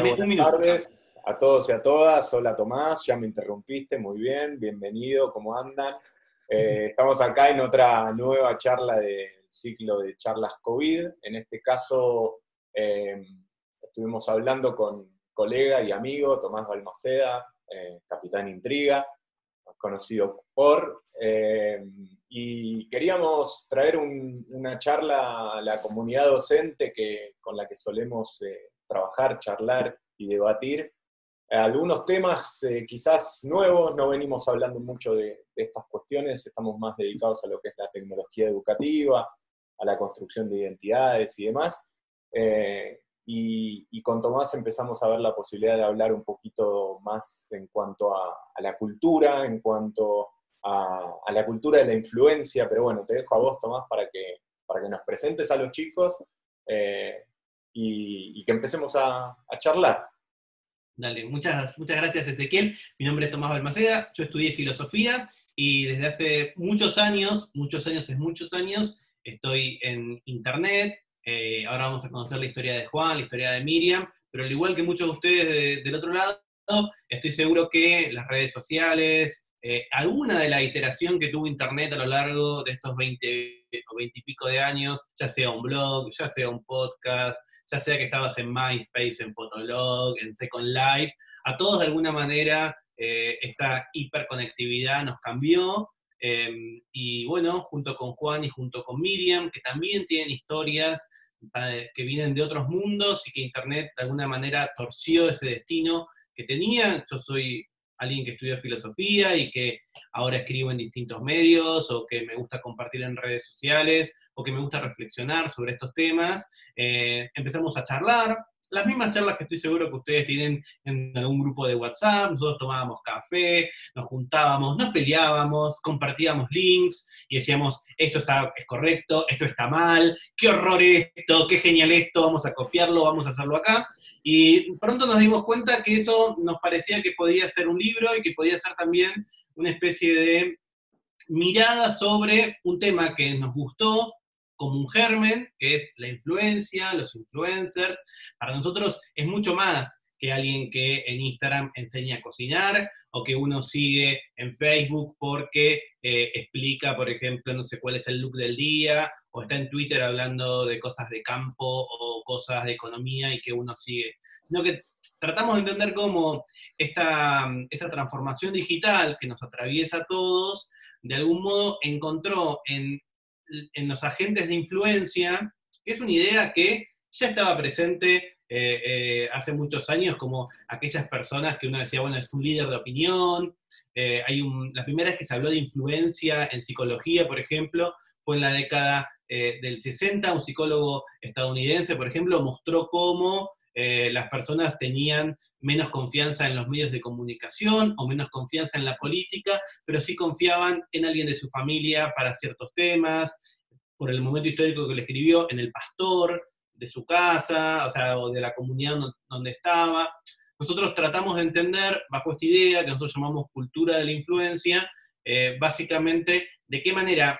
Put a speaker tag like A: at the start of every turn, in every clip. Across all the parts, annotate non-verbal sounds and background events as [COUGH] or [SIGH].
A: buenas tardes a todos y a todas. Hola Tomás, ya me interrumpiste, muy bien, bienvenido, ¿cómo andan? Eh, estamos acá en otra nueva charla del ciclo de charlas COVID. En este caso eh, estuvimos hablando con colega y amigo Tomás Balmaceda, eh, capitán Intriga, conocido por, y queríamos traer una charla a la comunidad docente que, con la que solemos trabajar, charlar y debatir algunos temas eh, quizás nuevos, no venimos hablando mucho de, estas cuestiones, estamos más dedicados a lo que es la tecnología educativa, a la construcción de identidades y demás. Eh, y, con Tomás empezamos a ver la posibilidad de hablar un poquito más en cuanto a, la cultura, en cuanto a, la cultura de la influencia, pero bueno, te dejo a vos, Tomás, para que, para que nos presentes a los chicos eh, y, que empecemos a, charlar.
B: Dale, muchas, muchas gracias Ezequiel. Mi nombre es Tomás Balmaceda, yo estudié filosofía y desde hace muchos años, muchos años es muchos años, estoy en internet. Eh, ahora vamos a conocer la historia de Juan, la historia de Miriam, pero al igual que muchos de ustedes del otro lado, estoy seguro que las redes sociales, eh, alguna de la iteración que tuvo Internet a lo largo de estos 20 o 20 y pico de años, ya sea un blog, ya sea un podcast, ya sea que estabas en MySpace, en Fotolog, en Second Life, a todos de alguna manera eh, esta hiperconectividad nos cambió. Em, y bueno, junto con Juan y junto con Miriam, que también tienen historias eh, que vienen de otros mundos y que Internet de alguna manera torció ese destino que tenían. Yo soy alguien que estudió filosofía y que ahora escribo en distintos medios o que me gusta compartir en redes sociales o que me gusta reflexionar sobre estos temas, eh, empezamos a charlar, las mismas charlas que estoy seguro que ustedes tienen en algún grupo de WhatsApp, nosotros tomábamos café, nos juntábamos, nos peleábamos, compartíamos links y decíamos, esto está, es correcto, esto está mal, qué horror esto, qué genial esto, vamos a copiarlo, vamos a hacerlo acá. Y pronto nos dimos cuenta que eso nos parecía que podía ser un libro y que podía ser también una especie de mirada sobre un tema que nos gustó, como un germen, que es la influencia, los influencers. Para nosotros es mucho más que alguien que en Instagram enseña a cocinar o que uno sigue en Facebook porque eh, explica, por ejemplo, no sé cuál es el look del día, o está en Twitter hablando de cosas de campo o cosas de economía y que uno sigue. Sino que tratamos de entender cómo esta, esta transformación digital que nos atraviesa a todos, de algún modo encontró en en los agentes de influencia, es una idea que ya estaba presente eh, eh, hace muchos años, como aquellas personas que uno decía, bueno, es un líder de opinión. Eh, hay la primera vez que se habló de influencia en psicología, por ejemplo, fue en la década del 60. Un psicólogo estadounidense, por ejemplo, mostró cómo las personas tenían menos confianza en los medios de comunicación o menos confianza en la política, pero sí confiaban en alguien de su familia para ciertos temas, por el momento histórico que le escribió, en el pastor de su casa, o sea, o de la comunidad donde estaba. Nosotros tratamos de entender, bajo esta idea que nosotros llamamos cultura de la influencia, eh, básicamente de qué manera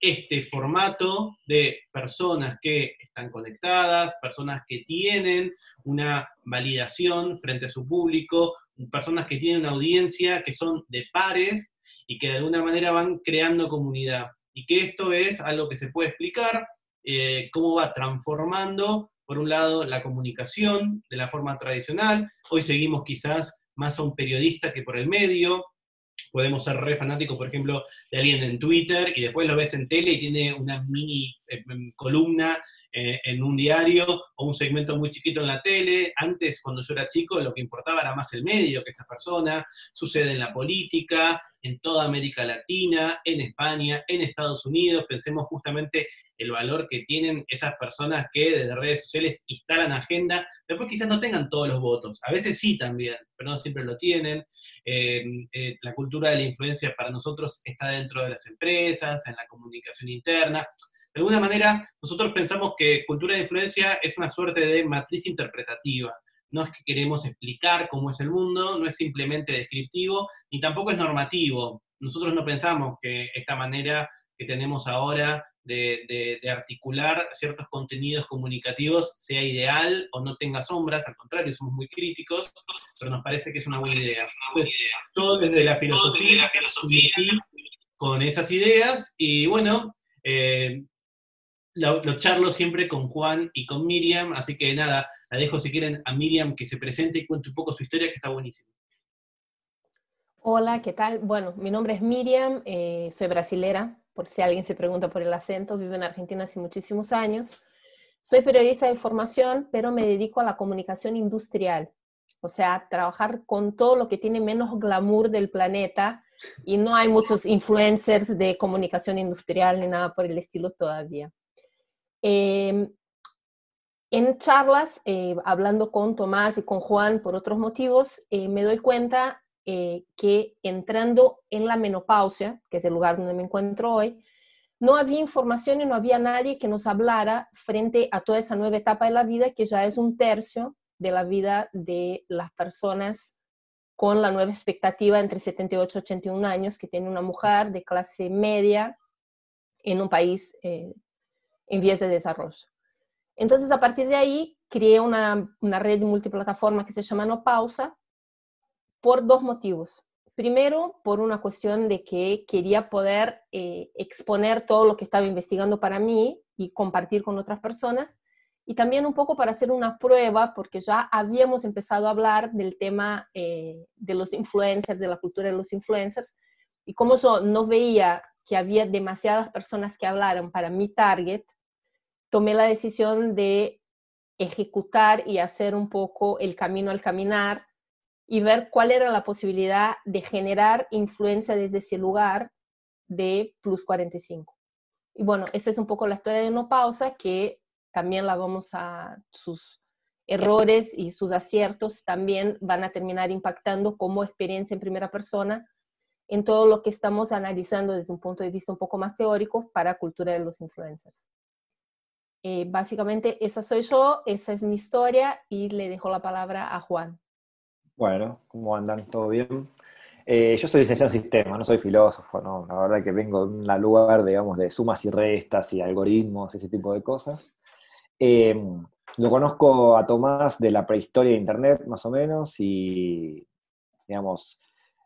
B: este formato de personas que están conectadas, personas que tienen una validación frente a su público, personas que tienen una audiencia que son de pares y que de alguna manera van creando comunidad. Y que esto es algo que se puede explicar, eh, cómo va transformando, por un lado, la comunicación de la forma tradicional. Hoy seguimos quizás más a un periodista que por el medio, podemos ser re fanáticos, por ejemplo, de alguien en Twitter y después lo ves en tele y tiene una mini eh, em, columna eh, en un diario o un segmento muy chiquito en la tele. Antes, cuando yo era chico, lo que importaba era más el medio que esa persona. Sucede en la política, en toda América Latina, en España, en Estados Unidos. Pensemos justamente el valor que tienen esas personas que desde redes sociales instalan agenda, después quizás no tengan todos los votos, a veces sí también, pero no siempre lo tienen. Eh, eh, la cultura de la influencia para nosotros está dentro de las empresas, en la comunicación interna. De alguna manera, nosotros pensamos que cultura de influencia es una suerte de matriz interpretativa. No es que queremos explicar cómo es el mundo, no es simplemente descriptivo, ni tampoco es normativo. Nosotros no pensamos que esta manera que tenemos ahora de, articular ciertos contenidos comunicativos sea ideal o no tenga sombras, al contrario, somos muy críticos, pero nos parece que es una buena idea. Pues, todo desde la filosofía, con esas ideas, y bueno, eh, lo, charlo siempre con Juan y con Miriam, así que nada, la dejo si quieren a Miriam que se presente y cuente un poco su historia, que está buenísima.
C: Hola, ¿qué tal? Bueno, mi nombre es Miriam, eh, soy brasilera, por si alguien se pregunta por el acento, vivo en Argentina hace muchísimos años. Soy periodista de información, pero me dedico a la comunicación industrial, o sea, trabajar con todo lo que tiene menos glamour del planeta y no hay muchos influencers de comunicación industrial ni nada por el estilo todavía. Em, en charlas, eh, hablando con Tomás y con Juan por otros motivos, eh, me doy cuenta eh, que entrando en la menopausia, que es el lugar donde me encuentro hoy, no había información y no había nadie que nos hablara frente a toda esa nueva etapa de la vida, que ya es un tercio de la vida de las personas con la nueva expectativa entre 78 y 81 años que tiene una mujer de clase media en un país eh, en vías de desarrollo. Entonces, a partir de ahí, creé una, una red multiplataforma que se llama No Pausa, por dos motivos. Primero, por una cuestión de que quería poder eh, exponer todo lo que estaba investigando para mí y compartir con otras personas. Y también un poco para hacer una prueba, porque ya habíamos empezado a hablar del tema eh, de los influencers, de la cultura de los influencers. Y como yo no veía que había demasiadas personas que hablaran para mi target, tomé la decisión de ejecutar y hacer un poco el camino al caminar y ver cuál era la posibilidad de generar influencia desde ese lugar de Plus 45. Y bueno, esa es un poco la historia de No Pausa, que también la vamos a, sus errores y sus aciertos también van a terminar impactando como experiencia en primera persona en todo lo que estamos analizando desde un punto de vista un poco más teórico para cultura de los influencers. Eh, básicamente esa soy yo, esa es mi historia y le dejo la palabra a Juan.
D: Bueno, ¿cómo andan? ¿Todo bien? Eh, yo soy licenciado en sistemas, no soy filósofo, ¿no? La verdad que vengo de un lugar, digamos, de sumas y restas y algoritmos, ese tipo de cosas. Eh, lo conozco a Tomás de la prehistoria de Internet, más o menos, y, digamos,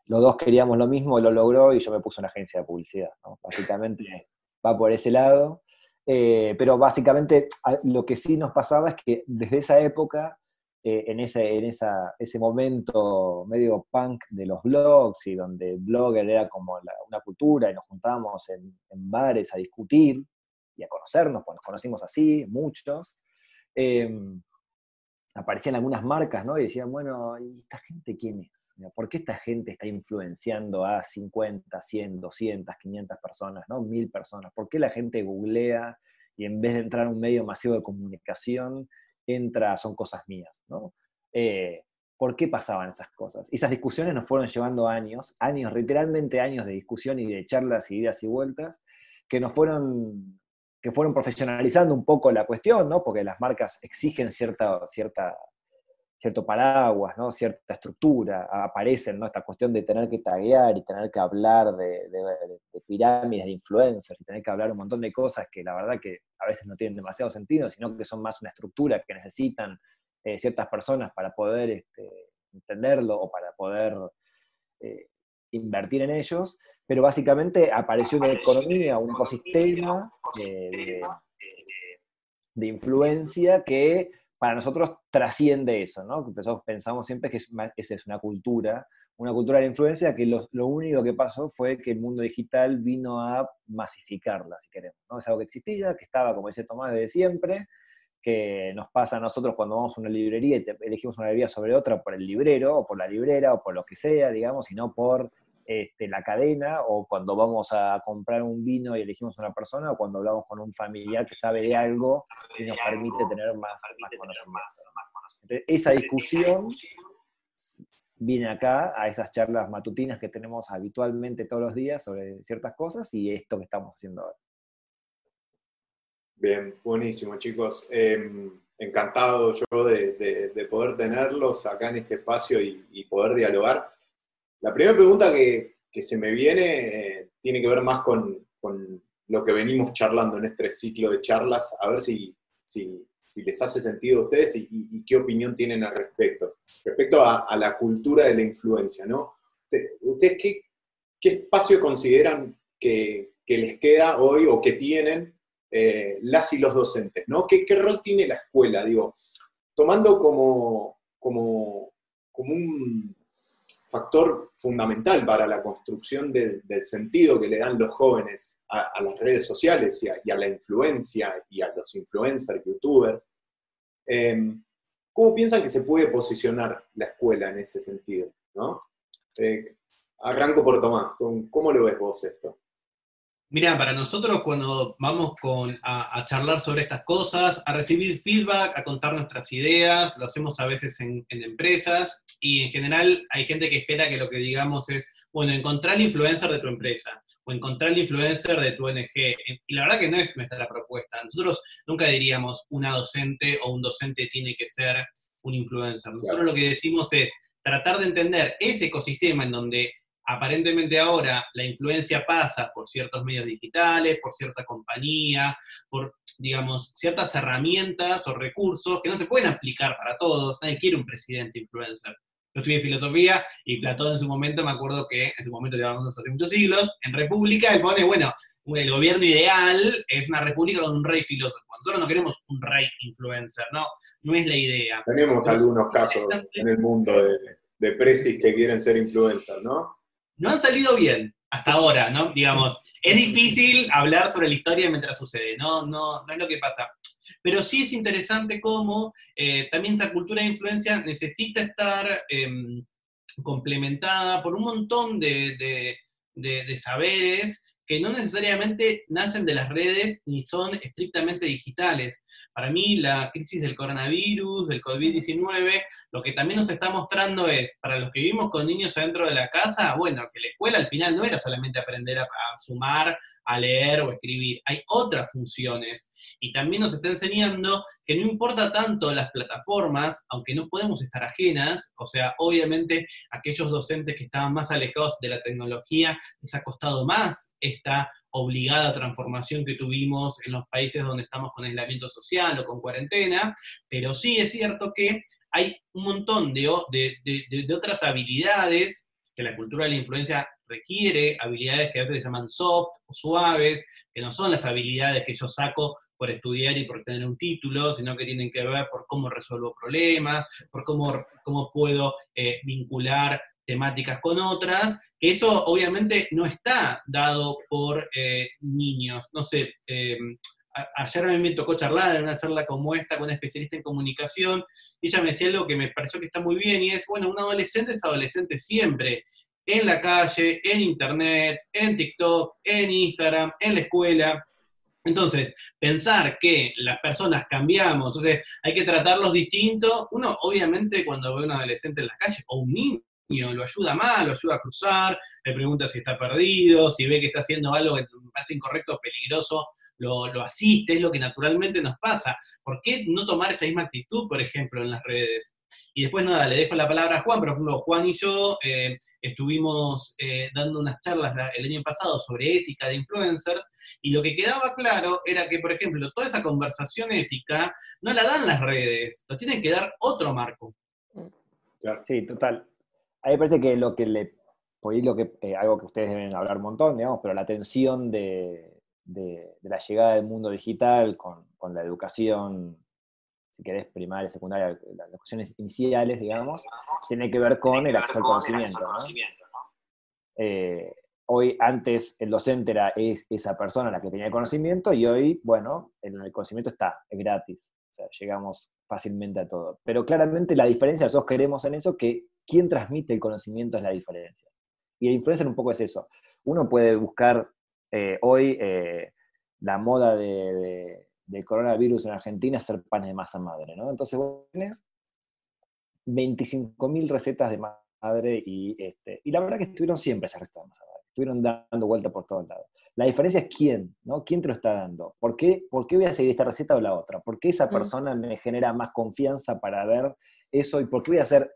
D: los dos queríamos lo mismo, lo logró y yo me puse una agencia de publicidad. Básicamente va por ese lado. Eh, pero básicamente lo que sí nos pasaba es que desde esa época eh, en, ese, en esa, ese momento medio punk de los blogs y donde blogger era como una cultura y nos juntábamos en, bares a discutir y a conocernos, pues nos conocimos así, muchos, em, aparecían algunas marcas, ¿no? Y decían, bueno, ¿y esta gente quién es? ¿Por qué esta gente está influenciando a 50, 100, 200, 500 personas, ¿no? 1000 personas? ¿Por qué la gente googlea y en vez de entrar a un medio masivo de comunicación, entra, son cosas mías, ¿no? Eh, ¿Por qué pasaban esas cosas? Esas discusiones nos fueron llevando años, años, literalmente años de discusión y de charlas y ideas y vueltas, que nos fueron, que fueron profesionalizando un poco la cuestión, ¿no? Porque las marcas exigen cierta, cierta, cierto paraguas, ¿no? cierta estructura, aparecen ¿no? esta cuestión de tener que taguear y tener que hablar de, de, pirámides, de influencers, y tener que hablar un montón de cosas que la verdad que a veces no tienen demasiado sentido, sino que son más una estructura que necesitan eh, ciertas personas para poder este, entenderlo o para poder eh, invertir en ellos, pero básicamente apareció una economía, un ecosistema de, de influencia que para nosotros trasciende eso, ¿no? Nosotros pensamos siempre que esa es una cultura, una cultura de influencia que lo, único que pasó fue que el mundo digital vino a masificarla, si queremos, ¿no? Es algo que existía, que estaba, como dice Tomás, desde siempre, que nos pasa a nosotros cuando vamos a una librería y elegimos una librería sobre otra por el librero, o por la librera, o por lo que sea, digamos, y no por este, la cadena, o cuando vamos a comprar un vino y elegimos una persona, o cuando hablamos con un familiar que sabe de algo y nos permite tener más, conocimiento. esa discusión viene acá a esas charlas matutinas que tenemos habitualmente todos los días sobre ciertas cosas y esto que estamos haciendo ahora.
A: Bien, buenísimo chicos. Em, encantado yo de, poder tenerlos acá en este espacio y poder dialogar. La primera pregunta que, se me viene eh, tiene que ver más con, lo que venimos charlando en este ciclo de charlas, a ver si, si, les hace sentido a ustedes y, qué opinión tienen al respecto. Respecto a, la cultura de la influencia, ¿no? ¿Ustedes qué, qué espacio consideran que, les queda hoy o que tienen eh, las y los docentes, ¿no? ¿Qué, ¿Qué, rol tiene la escuela? Digo, tomando como, como, como un factor fundamental para la construcción del sentido que le dan los jóvenes a, las redes sociales y a, la influencia y a los influencers, youtubers. Em, ¿Cómo piensan que se puede posicionar la escuela en ese sentido? ¿no? Eh, arranco por Tomás, ¿cómo lo ves vos esto?
B: Mira, para nosotros cuando vamos a, charlar sobre estas cosas, a recibir feedback, a contar nuestras ideas, lo hacemos a veces en, empresas y en general hay gente que espera que lo que digamos es, bueno, encontrar el influencer de tu empresa o encontrar el influencer de tu ONG. Y la verdad que no es nuestra propuesta. Nosotros nunca diríamos una docente o un docente tiene que ser un influencer. Nosotros lo que decimos es tratar de entender ese ecosistema en donde aparentemente ahora la influencia pasa por ciertos medios digitales, por cierta compañía, por, digamos, ciertas herramientas o recursos que no se pueden aplicar para todos. Nadie quiere un presidente influencer. Yo estudié filosofía y Platón en su momento, me acuerdo que en su momento llevábamos hace muchos siglos, en República él pone, bueno, el gobierno ideal es una república con un rey filósofo. Nosotros no queremos un rey influencer, no, no es la idea.
A: Tenemos algunos casos en el mundo de, de presis que quieren ser influencers, ¿no?
B: No han salido bien hasta ahora, ¿no? Digamos, es difícil hablar sobre la historia mientras sucede, no, no, no es lo que pasa. Pero sí es interesante cómo eh, también esta cultura de influencia necesita estar em, complementada por un montón de, de saberes que no necesariamente nacen de las redes ni son estrictamente digitales. Para mí, la crisis del coronavirus, del COVID-19, lo que también nos está mostrando es, para los que vivimos con niños adentro de la casa, bueno, que la escuela al final no era solamente aprender a, sumar, a leer o escribir, hay otras funciones. Y también nos está enseñando que no importa tanto las plataformas, aunque no podemos estar ajenas, o sea, obviamente aquellos docentes que estaban más alejados de la tecnología les ha costado más esta obligada transformación que tuvimos en los países donde estamos con aislamiento social o con cuarentena, pero sí es cierto que hay un montón de, de, otras habilidades que la cultura de la influencia requiere, habilidades que a veces se llaman soft o suaves, que no son las habilidades que yo saco por estudiar y por tener un título, sino que tienen que ver por cómo resuelvo problemas, por cómo, cómo puedo eh, vincular temáticas con otras, eso obviamente no está dado por eh, niños. No sé, eh, ayer a mí me tocó charlar en una charla como esta con una especialista en comunicación, y ella me decía algo que me pareció que está muy bien, y es, bueno, un adolescente es adolescente siempre, en la calle, en internet, en TikTok, en Instagram, en la escuela. Entonces, pensar que las personas cambiamos, entonces hay que tratarlos distintos, uno obviamente cuando ve a un adolescente en la calle o un niño, lo ayuda mal, lo ayuda a cruzar, le pregunta si está perdido, si ve que está haciendo algo que parece incorrecto o peligroso, lo, lo, asiste, es lo que naturalmente nos pasa. ¿Por qué no tomar esa misma actitud, por ejemplo, en las redes? Y después nada, le dejo la palabra a Juan, pero por ejemplo, Juan y yo eh, estuvimos eh, dando unas charlas el año pasado sobre ética de influencers, y lo que quedaba claro era que, por ejemplo, toda esa conversación ética no la dan las redes, lo tienen que dar otro marco.
D: Sí, total. A mí me parece que lo que le, por lo que, eh, algo que ustedes deben hablar un montón, digamos, pero la tensión de, la llegada del mundo digital con, la educación, si querés, primaria, secundaria, las cuestiones iniciales, digamos, tiene que ver con el acceso al conocimiento. Eh, hoy, antes, el docente era es, esa persona la que tenía el conocimiento y hoy, bueno, el, conocimiento está, es gratis. O sea, llegamos fácilmente a todo. Pero claramente la diferencia, nosotros queremos en eso que quién transmite el conocimiento es la diferencia. Y la influencia un poco es eso. Uno puede buscar eh, hoy eh, la moda de, del coronavirus en Argentina hacer panes de masa madre, ¿no? Entonces vos tenés 25.000 recetas de madre y, este, y la verdad que estuvieron siempre esas recetas de masa madre. Estuvieron dando vuelta por todos lados. La diferencia es quién, ¿no? ¿Quién te lo está dando? ¿Por qué, ¿Por qué voy a seguir esta receta o la otra? ¿Por qué esa mm. persona me genera más confianza para ver eso? ¿Y por qué voy a hacer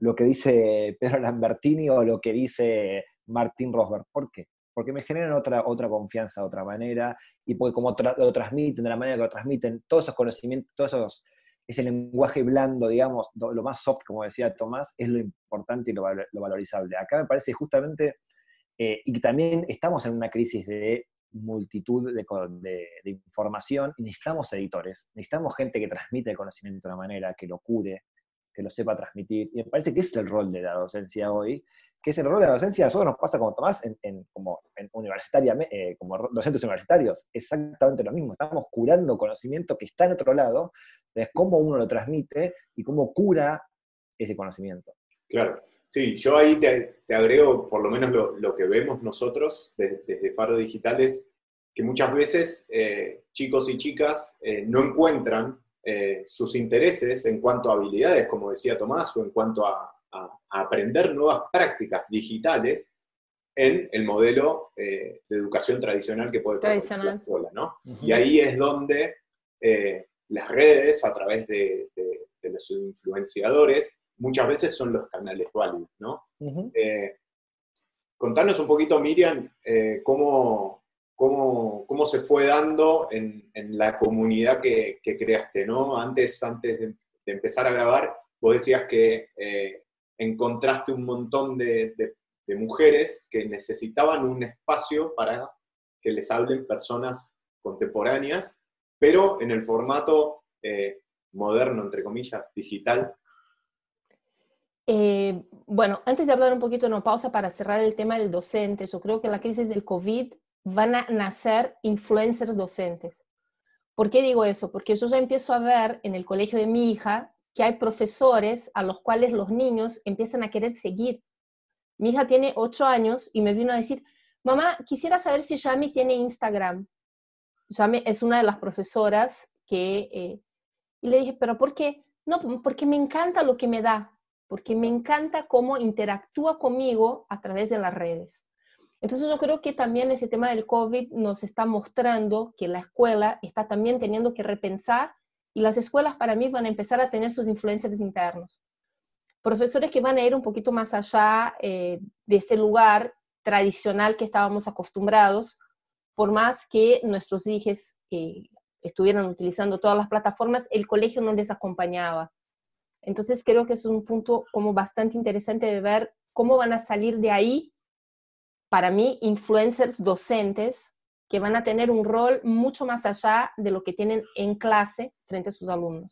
D: lo que dice Pedro Lambertini o lo que dice Martín Rosberg. ¿Por qué? porque me generan otra, otra confianza de otra manera, y porque como lo transmiten, de la manera que lo transmiten, todos esos conocimientos, todos esos, ese lenguaje blando, digamos, lo, más soft, como decía Tomás, es lo importante y lo, valorizable. Acá me parece justamente, eh, y que también estamos en una crisis de multitud de, información y necesitamos editores, necesitamos gente que transmite el conocimiento de una manera, que lo cure, que lo sepa transmitir. Y me parece que es el rol de la docencia hoy, que es el rol de la docencia, a nosotros nos pasa como Tomás, en, como, universitaria, eh, como docentes universitarios, exactamente lo mismo, estamos curando conocimiento que está en otro lado, de cómo uno lo transmite y cómo cura ese conocimiento.
A: Claro. Sí, yo ahí te, agrego por lo menos lo, que vemos nosotros desde, Faro Digitales, que muchas veces eh, chicos y chicas eh, no encuentran eh, sus intereses en cuanto a habilidades, como decía Tomás, o en cuanto a, aprender nuevas prácticas digitales en el modelo de educación tradicional que puede
C: tener la
A: escuela, ¿no? Y ahí es donde las redes, a través de los influenciadores, muchas veces son los canales válidos, ¿no? Eh, contanos un poquito, Miriam, eh, cómo, cómo, se fue dando en, la comunidad que, creaste, ¿no? Antes, antes de, empezar a grabar, vos decías que eh, encontraste un montón de, mujeres que necesitaban un espacio para que les hablen personas contemporáneas, pero en el formato moderno, entre comillas, digital,
C: eh, bueno, antes de hablar un poquito, una pausa para cerrar el tema del docente, yo creo que en la crisis del COVID van a nacer influencers docentes. ¿Por qué digo eso? Porque yo ya empiezo a ver en el colegio de mi hija que hay profesores a los cuales los niños empiezan a querer seguir. Mi hija tiene ocho años y me vino a decir, mamá, quisiera saber si Yami tiene Instagram. Yami es una de las profesoras que... Eh, y le dije, pero ¿por qué? No, porque me encanta lo que me da porque me encanta cómo interactúa conmigo a través de las redes. Entonces yo creo que también ese tema del COVID nos está mostrando que la escuela está también teniendo que repensar y las escuelas para mí van a empezar a tener sus influencias internos. Profesores que van a ir un poquito más allá eh, de ese lugar tradicional que estábamos acostumbrados, por más que nuestros hijos eh, estuvieran utilizando todas las plataformas, el colegio no les acompañaba. Entonces creo que es un punto como bastante interesante de ver cómo van a salir de ahí, para mí, influencers docentes que van a tener un rol mucho más allá de lo que tienen en clase frente a sus alumnos.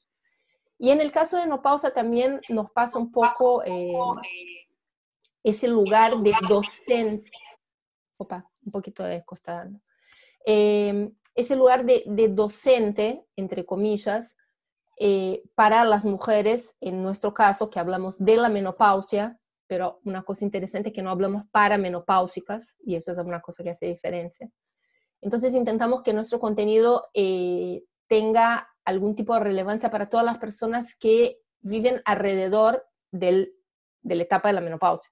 C: Y en el caso de No Pausa también nos pasa un poco eh, ese lugar de docente. Opa, un poquito de descostado. Eh, ese lugar de, de docente, entre comillas, eh, para las mujeres, en nuestro caso, que hablamos de la menopausia, pero una cosa interesante es que no hablamos para menopáusicas, y eso es una cosa que hace diferencia. Entonces intentamos que nuestro contenido eh, tenga algún tipo de relevancia para todas las personas que viven alrededor del, de la etapa de la menopausia.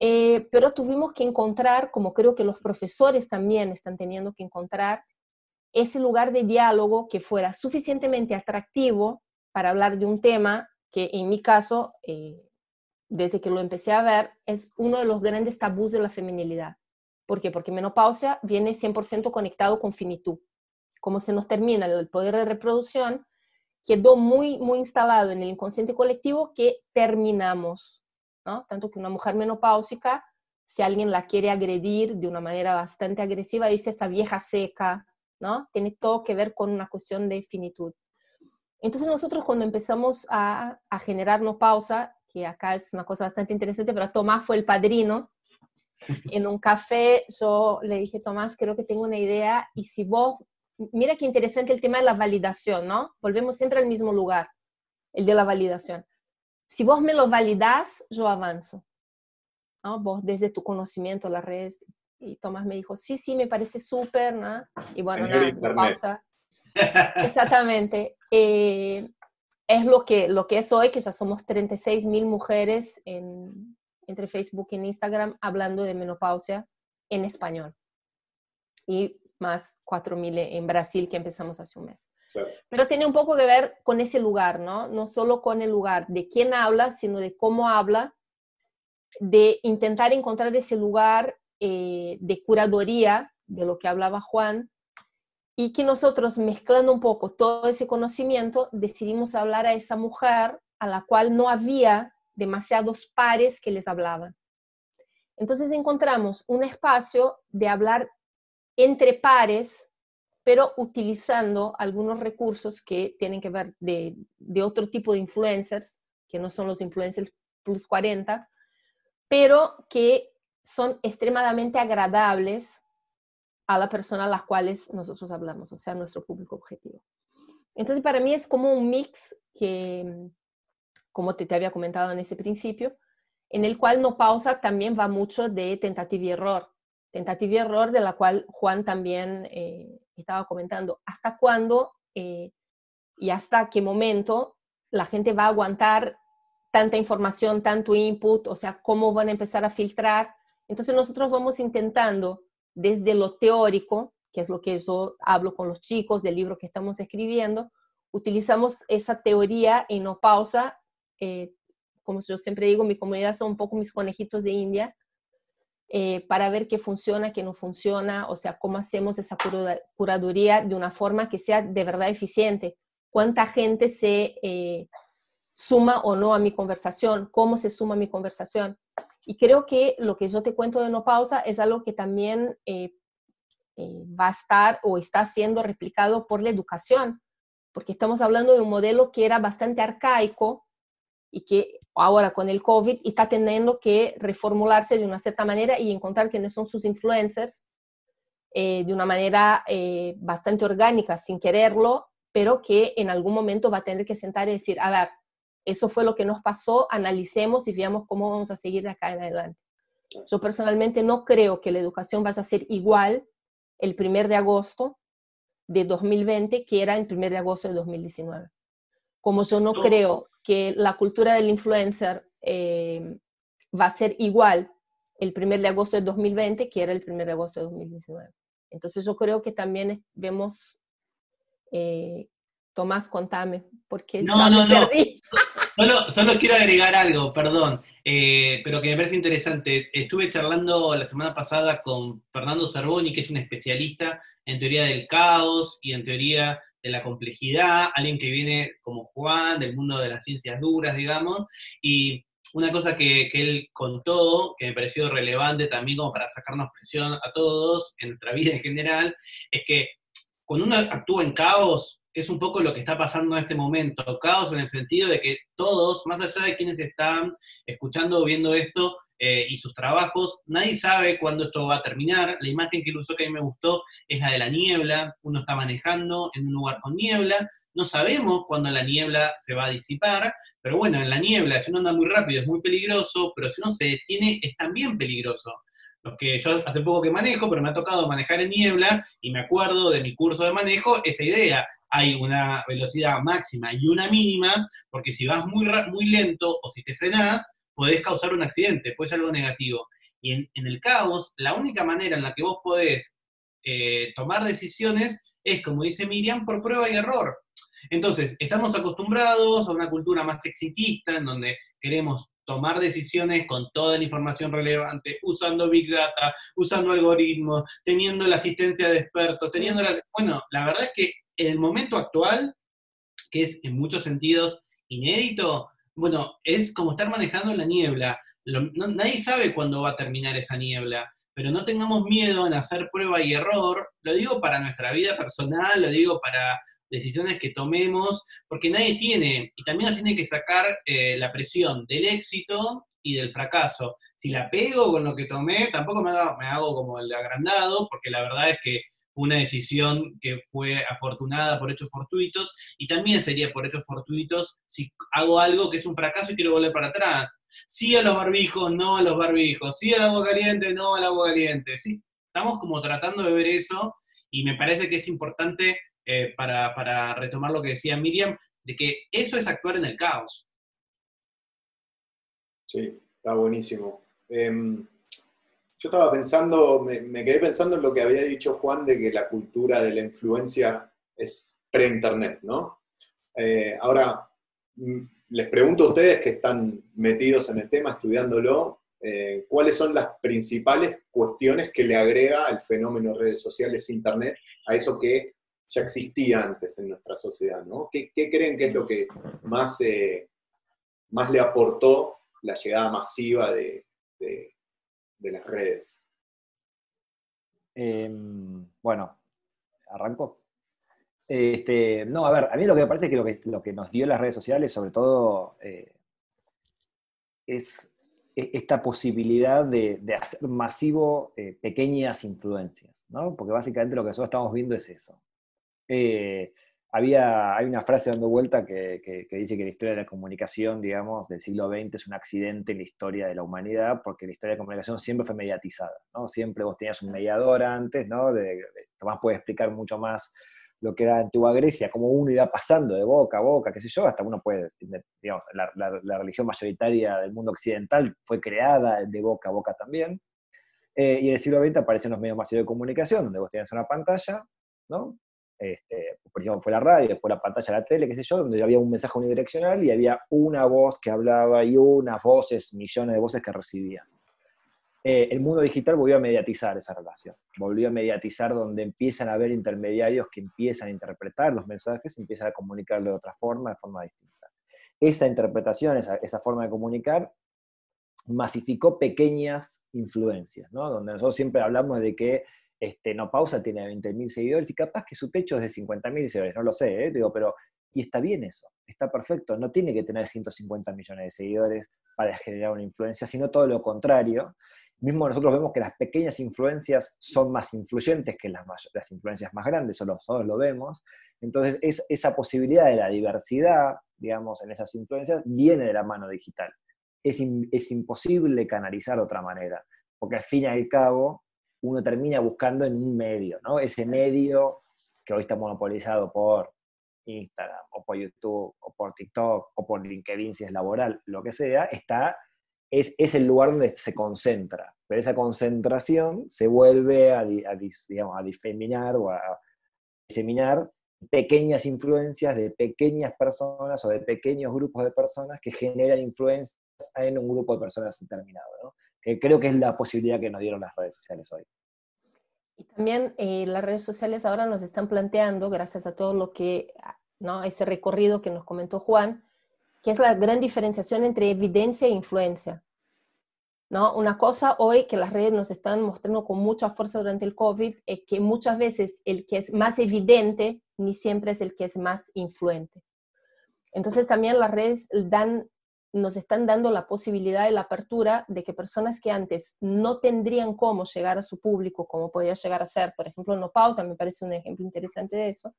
C: Eh, pero tuvimos que encontrar, como creo que los profesores también están teniendo que encontrar, ese lugar de diálogo que fuera suficientemente atractivo para hablar de un tema que en mi caso, eh, desde que lo empecé a ver, es uno de los grandes tabús de la feminilidad. ¿Por qué? Porque menopausia viene 100% conectado con finitud. Como se nos termina el poder de reproducción, quedó muy, muy instalado en el inconsciente colectivo que terminamos, ¿no? Tanto que una mujer menopáusica, si alguien la quiere agredir de una manera bastante agresiva, dice esa vieja seca, ¿no? Tiene todo que ver con una cuestión de finitud. Entonces nosotros cuando empezamos a, a generarnos pausa, que acá es una cosa bastante interesante, pero Tomás fue el padrino, en un café yo le dije, Tomás, creo que tengo una idea y si vos, mira qué interesante el tema de la validación, ¿no? Volvemos siempre al mismo lugar, el de la validación. Si vos me lo validás, yo avanzo. ¿no? Vos desde tu conocimiento, las redes, y Tomás me dijo, sí, sí, me parece súper, ¿no? Y bueno, nada, pausa. Exactamente. Eh, es lo que, lo que es hoy, que ya somos 36 mil mujeres en, entre Facebook y Instagram hablando de menopausia en español. Y más 4 mil en Brasil que empezamos hace un mes. Pero tiene un poco que ver con ese lugar, ¿no? No solo con el lugar de quién habla, sino de cómo habla, de intentar encontrar ese lugar eh, de curaduría, de lo que hablaba Juan, y que nosotros, mezclando un poco todo ese conocimiento, decidimos hablar a esa mujer a la cual no había demasiados pares que les hablaban. Entonces encontramos un espacio de hablar entre pares, pero utilizando algunos recursos que tienen que ver de, de otro tipo de influencers, que no son los influencers plus 40, pero que son extremadamente agradables a la persona a las cuales nosotros hablamos, o sea, nuestro público objetivo. Entonces, para mí es como un mix que, como te, te había comentado en ese principio, en el cual no pausa también va mucho de tentativa y error. Tentativa y error de la cual Juan también eh, estaba comentando. ¿Hasta cuándo eh, y hasta qué momento la gente va a aguantar tanta información, tanto input? O sea, ¿cómo van a empezar a filtrar? Entonces nosotros vamos intentando desde lo teórico, que es lo que yo hablo con los chicos del libro que estamos escribiendo, utilizamos esa teoría y no pausa. Eh, como yo siempre digo, mi comunidad son un poco mis conejitos de India, eh, para ver qué funciona, qué no funciona, o sea, cómo hacemos esa curaduría de una forma que sea de verdad eficiente. Cuánta gente se eh, suma o no a mi conversación, cómo se suma a mi conversación. Y creo que lo que yo te cuento de no pausa es algo que también eh, eh, va a estar o está siendo replicado por la educación, porque estamos hablando de un modelo que era bastante arcaico y que ahora con el COVID está teniendo que reformularse de una cierta manera y encontrar no son sus influencers eh, de una manera bastante orgánica, sin quererlo, pero que en algún momento va a tener que sentar y decir, a ver, eso fue lo que nos pasó, analicemos y veamos cómo vamos a seguir de acá en adelante. Yo personalmente no creo que la educación vaya a ser igual el primer de agosto de 2020 que era el primer de agosto de 2019. Como yo no, creo que la cultura del influencer eh, va a ser igual el primer de agosto de 2020 que era el primer de agosto de 2019. Entonces yo creo que también vemos eh, Tomás, contame, porque
B: no, no, no. Solo, solo, quiero agregar algo, perdón, eh, pero que me parece interesante. Estuve charlando la semana pasada con Fernando Cervoni, que es un especialista en teoría del caos y en teoría de la complejidad, alguien que viene como Juan, del mundo de las ciencias duras, digamos, y una cosa que, que, él contó, que me pareció relevante también como para sacarnos presión a todos en nuestra vida en general, es que cuando uno actúa en caos, que es un poco lo que está pasando en este momento. Caos en el sentido de que todos, más allá de quienes están escuchando o viendo esto eh, y sus trabajos, nadie sabe cuándo esto va a terminar. La imagen que él usó que a mí me gustó es la de la niebla. Uno está manejando en un lugar con niebla. No sabemos cuándo la niebla se va a disipar, pero bueno, en la niebla, si uno anda muy rápido es muy peligroso, pero si uno se detiene es también peligroso los que yo hace poco que manejo, pero me ha tocado manejar en niebla y me acuerdo de mi curso de manejo, esa idea, hay una velocidad máxima y una mínima, porque si vas muy, muy lento o si te frenás, podés causar un accidente, puede ser algo negativo. Y en, el caos, la única manera en la que vos podés eh, tomar decisiones es, como dice Miriam, por prueba y error. Entonces, estamos acostumbrados a una cultura más exitista, en donde queremos tomar decisiones con toda la información relevante, usando Big Data, usando algoritmos, teniendo la asistencia de expertos, teniendo la... Bueno, la verdad es que en el momento actual, que es en muchos sentidos inédito, bueno, es como estar manejando la niebla. nadie sabe cuándo va a terminar esa niebla, pero no tengamos miedo en hacer prueba y error. Lo digo para nuestra vida personal, lo digo para decisiones que tomemos, porque nadie tiene, y también nos tiene que sacar eh, la presión del éxito y del fracaso. Si la pego con lo que tomé, tampoco me hago, me hago como el agrandado, porque la verdad es que una decisión que fue afortunada por hechos fortuitos y también sería por hechos fortuitos si hago algo que es un fracaso y quiero volver para atrás. Sí a los barbijos, no a los barbijos, sí al agua caliente, no al agua caliente. Sí, estamos como tratando de ver eso y me parece que es importante eh, para, para retomar lo que decía Miriam, de que eso es actuar en el caos.
A: Sí, está buenísimo. Em, yo estaba pensando, me, quedé pensando en lo que había dicho Juan de que la cultura de la influencia es pre-internet, ¿no? Eh, ahora, mm, les pregunto a ustedes que están metidos en el tema, estudiándolo, eh, ¿cuáles son las principales cuestiones que le agrega el fenómeno redes sociales, Internet, a eso que ya existía antes en nuestra sociedad? ¿no? ¿Qué, creen que es lo que más, eh, más le aportó la llegada masiva de, las redes?
D: Em, bueno, arranco. Este, no, a ver, a mí lo que me parece que lo que, lo que nos dio las redes sociales, sobre todo, eh, es esta posibilidad de, hacer masivo eh, pequeñas influencias, ¿no? Porque básicamente lo que nosotros estamos viendo es eso. Eh, había, hay una frase dando vuelta que, que, dice que la historia de la comunicación, digamos, del siglo XX es un accidente en la historia de la humanidad, porque la historia de la comunicación siempre fue mediatizada, ¿no? Siempre vos tenías un mediador antes, ¿no? De, Tomás puede explicar mucho más lo que era antigua Grecia, cómo uno iba pasando de boca a boca, qué sé yo, hasta uno puede, digamos, la, religión mayoritaria del mundo occidental fue creada de boca a boca también. Eh, y en el siglo XX aparecen los medios masivos de comunicación, donde vos tenías una pantalla, ¿no? Este, por ejemplo, fue la radio, después la pantalla la tele, qué sé yo, donde había un mensaje unidireccional y había una voz que hablaba y unas voces, millones de voces que recibían. Eh, el mundo digital volvió a mediatizar esa relación, volvió a mediatizar donde empiezan a haber intermediarios que empiezan a interpretar los mensajes empiezan a comunicarlo de otra forma, de forma distinta. Esa interpretación, esa, forma de comunicar, masificó pequeñas influencias, ¿no? donde nosotros siempre hablamos de que este, No Pausa tiene 20.000 seguidores y capaz que su techo es de 50.000 seguidores, no lo sé, ¿eh? digo, pero y está bien eso, está perfecto, no tiene que tener 150 millones de seguidores para generar una influencia, sino todo lo contrario, mismo nosotros vemos que las pequeñas influencias son más influyentes que las, las influencias más grandes, o nosotros lo vemos. Entonces, es, esa posibilidad de la diversidad, digamos, en esas influencias, viene de la mano digital. Es, es imposible canalizar de otra manera, porque al fin y al cabo uno termina buscando en un medio, ¿no? Ese medio que hoy está monopolizado por Instagram, o por YouTube, o por TikTok, o por LinkedIn si es laboral, lo que sea, está es, el lugar donde se concentra, pero esa concentración se vuelve a, a diseminar o a diseminar pequeñas influencias de pequeñas personas o de pequeños grupos de personas que generan influencias en un grupo de personas determinado. Creo que es la posibilidad que nos dieron las redes sociales hoy.
C: Y también eh, las redes sociales ahora nos están planteando, gracias a todo lo que, ¿no? ese recorrido que nos comentó Juan, que es la gran diferenciación entre evidencia e influencia. ¿No? Una cosa hoy que las redes nos están mostrando con mucha fuerza durante el COVID es que muchas veces el que es más evidente ni siempre es el que es más influente. Entonces también las redes dan, nos están dando la posibilidad de la apertura de que personas que antes no tendrían cómo llegar a su público, como podía llegar a ser, por ejemplo, No Pausa, me parece un ejemplo interesante de eso,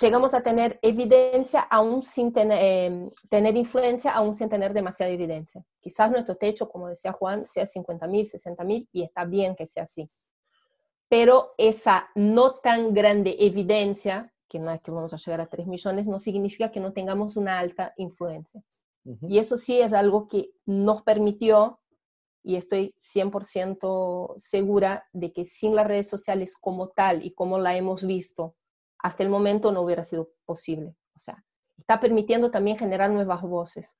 C: llegamos a tener evidencia aún sin tener, eh, tener influencia, aún sin tener demasiada evidencia. Quizás nuestro techo, como decía Juan, sea 50 mil, 60 mil, y está bien que sea así. Pero esa no tan grande evidencia, que no es que vamos a llegar a 3 millones, no significa que no tengamos una alta influencia. Y eso sí es algo que nos permitió, y estoy 100% segura de que sin las redes sociales como tal y como la hemos visto hasta el momento no hubiera sido posible. O sea, está permitiendo también generar nuevas voces.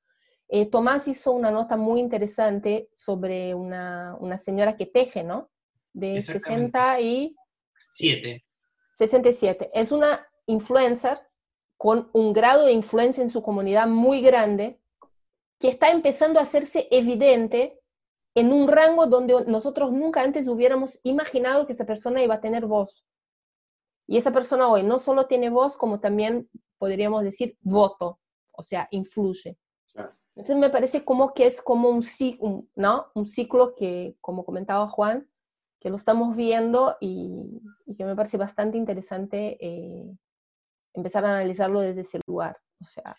C: Eh, Tomás hizo una nota muy interesante sobre una, una señora que teje, ¿no? De 67. 67. Es una influencer con un grado de influencia en su comunidad muy grande que está empezando a hacerse evidente en un rango donde nosotros nunca antes hubiéramos imaginado que esa persona iba a tener voz. Y esa persona hoy no solo tiene voz, como también podríamos decir voto, o sea, influye. Entonces me parece como que es como un, ciclo, ¿no? un ciclo que, como comentaba Juan, que lo estamos viendo y, que me parece bastante interesante eh, empezar a analizarlo desde ese lugar. O sea,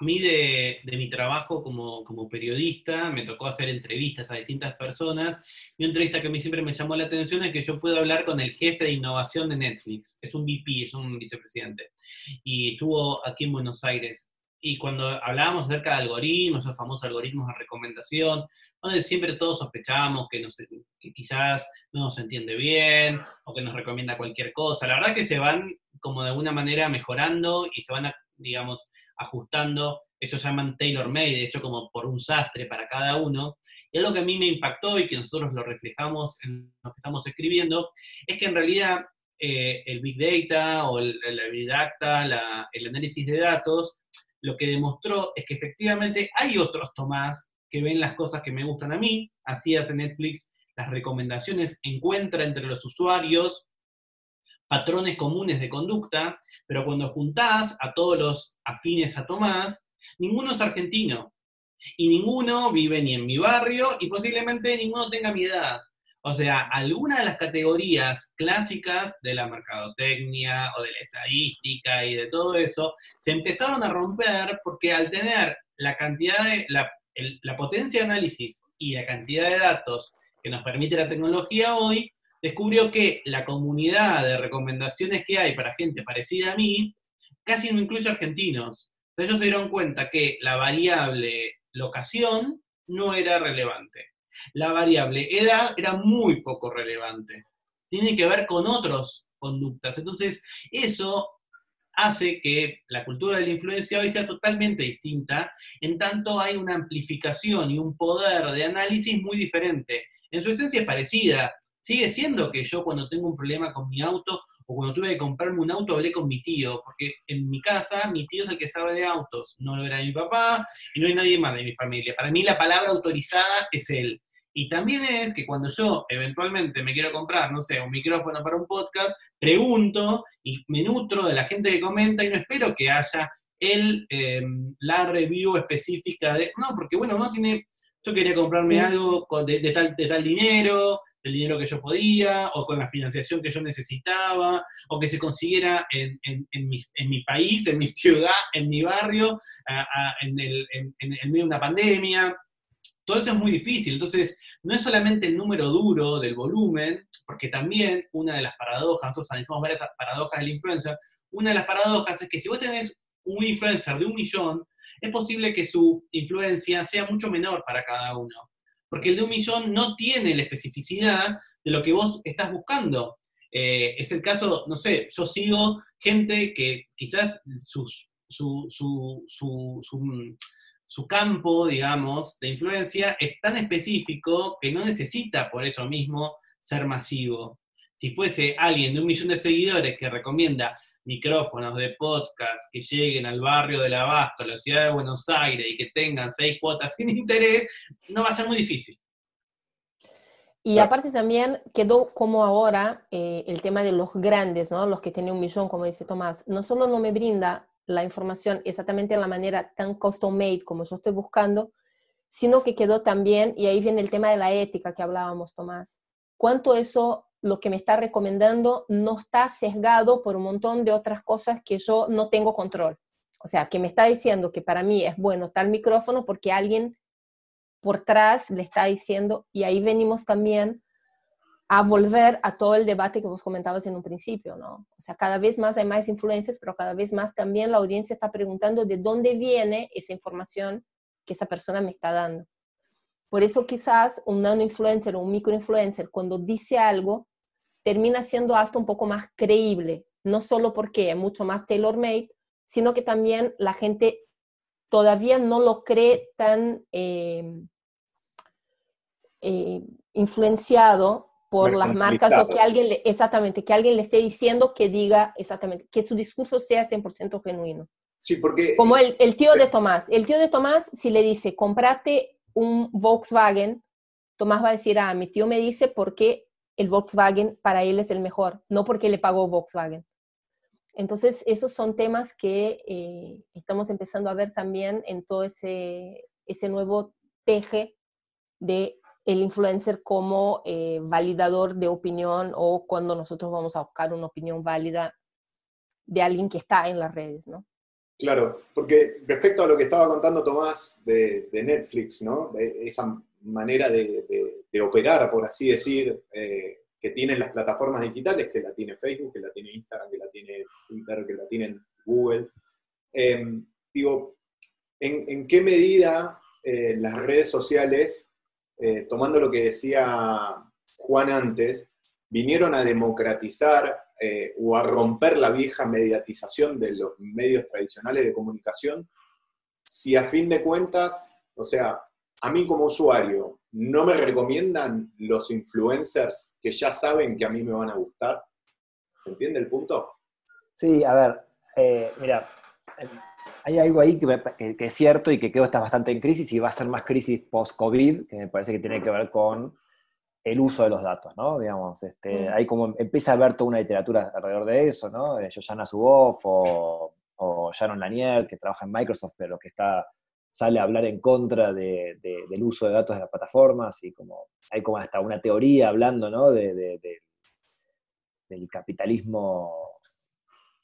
B: a mí de, mi trabajo como, periodista me tocó hacer entrevistas a distintas personas y una entrevista que a mí siempre me llamó la atención es que yo puedo hablar con el jefe de innovación de Netflix, es un VP, es un vicepresidente, y estuvo aquí en Buenos Aires. Y cuando hablábamos acerca de algoritmos, los famosos algoritmos de recomendación, donde siempre todos sospechábamos que, que quizás no nos entiende bien o que nos recomienda cualquier cosa. La verdad que se van como de alguna manera mejorando y se van, digamos, ajustando ellos llaman tailor-made, hecho como por un sastre para cada uno. Y algo que a mí me impactó y que nosotros lo reflejamos en lo que estamos escribiendo, es que en realidad eh, el Big Data o el, la Big Data, el análisis de datos, lo que demostró es que efectivamente hay otros Tomás que ven las cosas que me gustan a mí, así hace Netflix, las recomendaciones encuentra entre los usuarios patrones comunes de conducta, pero cuando juntás a todos los afines a Tomás, ninguno es argentino. Y ninguno vive ni en mi barrio y posiblemente ninguno tenga mi edad. O sea, algunas de las categorías clásicas de la mercadotecnia o de la estadística y de todo eso se empezaron a romper porque al tener la cantidad de, la potencia de análisis y la cantidad de datos que nos permite la tecnología hoy, descubrió que la comunidad de recomendaciones que hay para gente parecida a mí casi no incluye argentinos. Entonces ellos se dieron cuenta que la variable locación no era relevante. La variable edad era muy poco relevante. Tiene que ver con otras conductas. Entonces, eso hace que la cultura de la influencia hoy sea totalmente distinta, en tanto hay una amplificación y un poder de análisis muy diferente. En su esencia es parecida. Sigue siendo que yo cuando tengo un problema con mi auto o cuando tuve que comprarme un auto hablé con mi tío, porque en mi casa mi tío es el que sabe de autos, no lo era mi papá y no hay nadie más de mi familia. Para mí la palabra autorizada es él. Y también es que cuando yo eventualmente me quiero comprar, no sé, un micrófono para un podcast, pregunto y me nutro de la gente que comenta y no espero que haya el, em, la review específica de, no, porque bueno, no tiene, yo quería comprarme algo de, tal, de tal dinero, el dinero que yo podía, o con la financiación que yo necesitaba, o que se consiguiera en, mi, país, en mi [LAUGHS] ciudad, en mi barrio, en, el, medio de una pandemia. Todo eso es muy difícil. Entonces, no es solamente el número duro del volumen, porque también una de las paradojas, nosotros analizamos varias paradojas del influencer, una de las paradojas es que si vos tenés un influencer de un millón, es posible que su influencia sea mucho menor para cada uno porque el de un millón no tiene la especificidad de lo que vos estás buscando. Eh, es el caso, no sé, yo sigo gente que quizás su, su, campo, digamos, de influencia es tan específico que no necesita por eso mismo ser masivo. Si fuese alguien de un millón de seguidores que recomienda micrófonos de podcast que lleguen al barrio del Abasto, a la ciudad de Buenos Aires y que tengan seis cuotas sin [LAUGHS] interés, no va a ser muy difícil.
C: Y aparte también quedó como ahora eh, el tema de los grandes, ¿no? los que tienen un millón, como dice Tomás, no solo no me brinda la información exactamente de la manera tan custom made como yo estoy buscando, sino que quedó también, y ahí viene el tema de la ética que hablábamos, Tomás, cuánto eso lo que me está recomendando no está sesgado por un montón de otras cosas que yo no tengo control. O sea, que me está diciendo que para mí es bueno tal micrófono porque alguien por atrás le está diciendo, y ahí venimos también a volver a todo el debate que vos comentabas en un principio, ¿no? O sea, cada vez más hay más influencias, pero cada vez más también la audiencia está preguntando de dónde viene esa información que esa persona me está dando. Por eso quizás un nano influencer o un micro influencer cuando dice algo termina siendo hasta un poco más creíble, no solo porque es mucho más tailor-made, sino que también la gente todavía no lo cree tan eh, eh, influenciado por las marcas o que alguien, le, exactamente, que alguien le esté diciendo que diga exactamente, que su discurso sea 100% genuino.
A: Sí, porque...
C: Como el, el, tío de Tomás. El tío de Tomás, si le dice, comprate un Volkswagen, Tomás va a decir, ah, mi tío me dice porque el Volkswagen para él es el mejor, no porque le pagó Volkswagen. Entonces, esos son temas que eh, estamos empezando a ver también en todo ese, ese nuevo teje de el influencer como eh, validador de opinión o cuando nosotros vamos a buscar una opinión válida de alguien que está en las redes, ¿no?
A: Claro, porque respecto a lo que estaba contando Tomás de, Netflix, ¿no? esa manera de, operar, por así decir, eh, que tienen las plataformas digitales, que la tiene Facebook, que la tiene Instagram, que la tiene Twitter, que la tiene Google. Em, digo, ¿en, qué medida eh, las redes sociales, eh, tomando lo que decía Juan antes, vinieron a democratizar o a romper la vieja mediatización de los medios tradicionales de comunicación si a fin de cuentas, o sea, a mí como usuario, ¿no me recomiendan los influencers que ya saben que a mí me van a gustar? ¿Se entiende el punto?
D: Sí, a ver, eh, mira, hay algo ahí que, es cierto y que creo que está bastante en crisis y va a ser más crisis post-COVID, que me parece que tiene que ver con el uso de los datos, ¿no? Digamos, este, hay como empieza a haber toda una literatura alrededor de eso, ¿no? De Johanna Zuboff o, o Sharon Lanier, que trabaja en Microsoft, pero que está, sale a hablar en contra del uso de datos de las plataformas y como hay como hasta una teoría hablando, ¿no? De, del capitalismo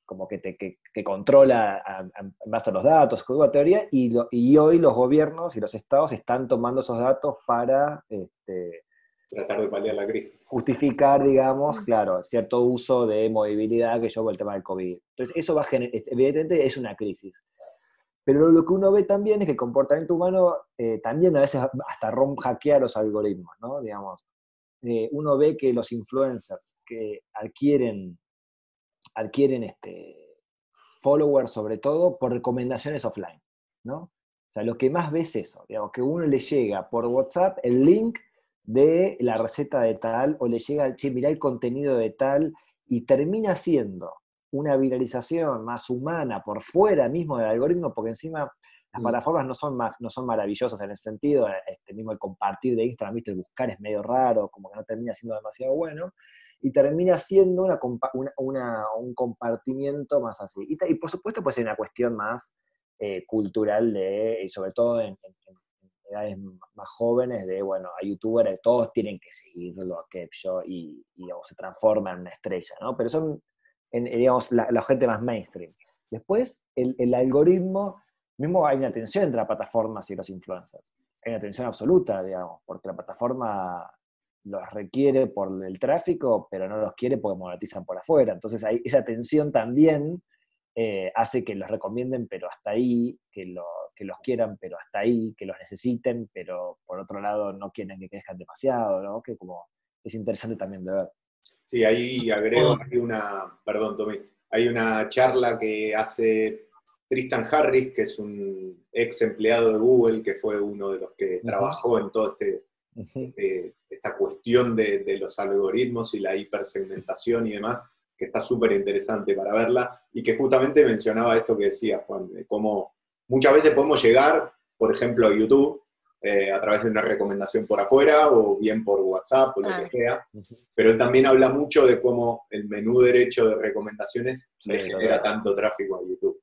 D: como que, te, que, controla en base a los datos, una teoría, y, y, hoy los gobiernos y los estados están tomando esos datos para este,
A: tratar de paliar la crisis.
D: Justificar, digamos, claro, cierto uso de movilidad que llevó el tema del COVID. Entonces, eso va a generar, evidentemente es una crisis. Pero lo que uno ve también es que el comportamiento humano eh, también a veces hasta rompe, hackea los algoritmos, ¿no? Digamos, eh, uno ve que los influencers que adquieren, adquieren este, followers sobre todo por recomendaciones offline, ¿no? O sea, lo que más ves es eso, digamos, que uno le llega por WhatsApp el link de la receta de tal, o le llega, che, el contenido de tal, y termina siendo una viralización más humana por fuera mismo del algoritmo, porque encima las mm. plataformas no son, no son maravillosas en ese sentido, este mismo el compartir de Instagram, ¿viste? el buscar es medio raro, como que no termina siendo demasiado bueno, y termina siendo una, un compartimiento más así. Y, por supuesto pues hay una cuestión más eh, cultural de, y sobre todo en, edades más jóvenes de, bueno, a youtubers todos tienen que seguirlo a Kepcho y, y se transforma en una estrella, ¿no? Pero son, digamos, la, gente más mainstream. Después, el, algoritmo, mismo hay una tensión entre las plataformas y los influencers. Hay una tensión absoluta, digamos, porque la plataforma los requiere por el tráfico, pero no los quiere porque monetizan por afuera. Entonces, esa tensión también eh, hace que los recomienden, pero hasta ahí, que, lo, que los quieran, pero hasta ahí, que los necesiten, pero por otro lado no quieren que crezcan demasiado, ¿no? Que como es interesante también de ver.
A: Sí, ahí agrego hay una, perdón Tommy, hay una charla que hace Tristan Harris, que es un ex empleado de Google, que fue uno de los que trabajó en toda este, este, esta cuestión de, de, los algoritmos y la hipersegmentación y demás, que está súper interesante para verla, y que justamente mencionaba esto que decía Juan, de cómo muchas veces podemos llegar, por ejemplo, a YouTube, eh, a través de una recomendación por afuera o bien por WhatsApp o lo que ah. sea, pero él también habla mucho de cómo el menú derecho de recomendaciones le genera tanto tráfico a YouTube.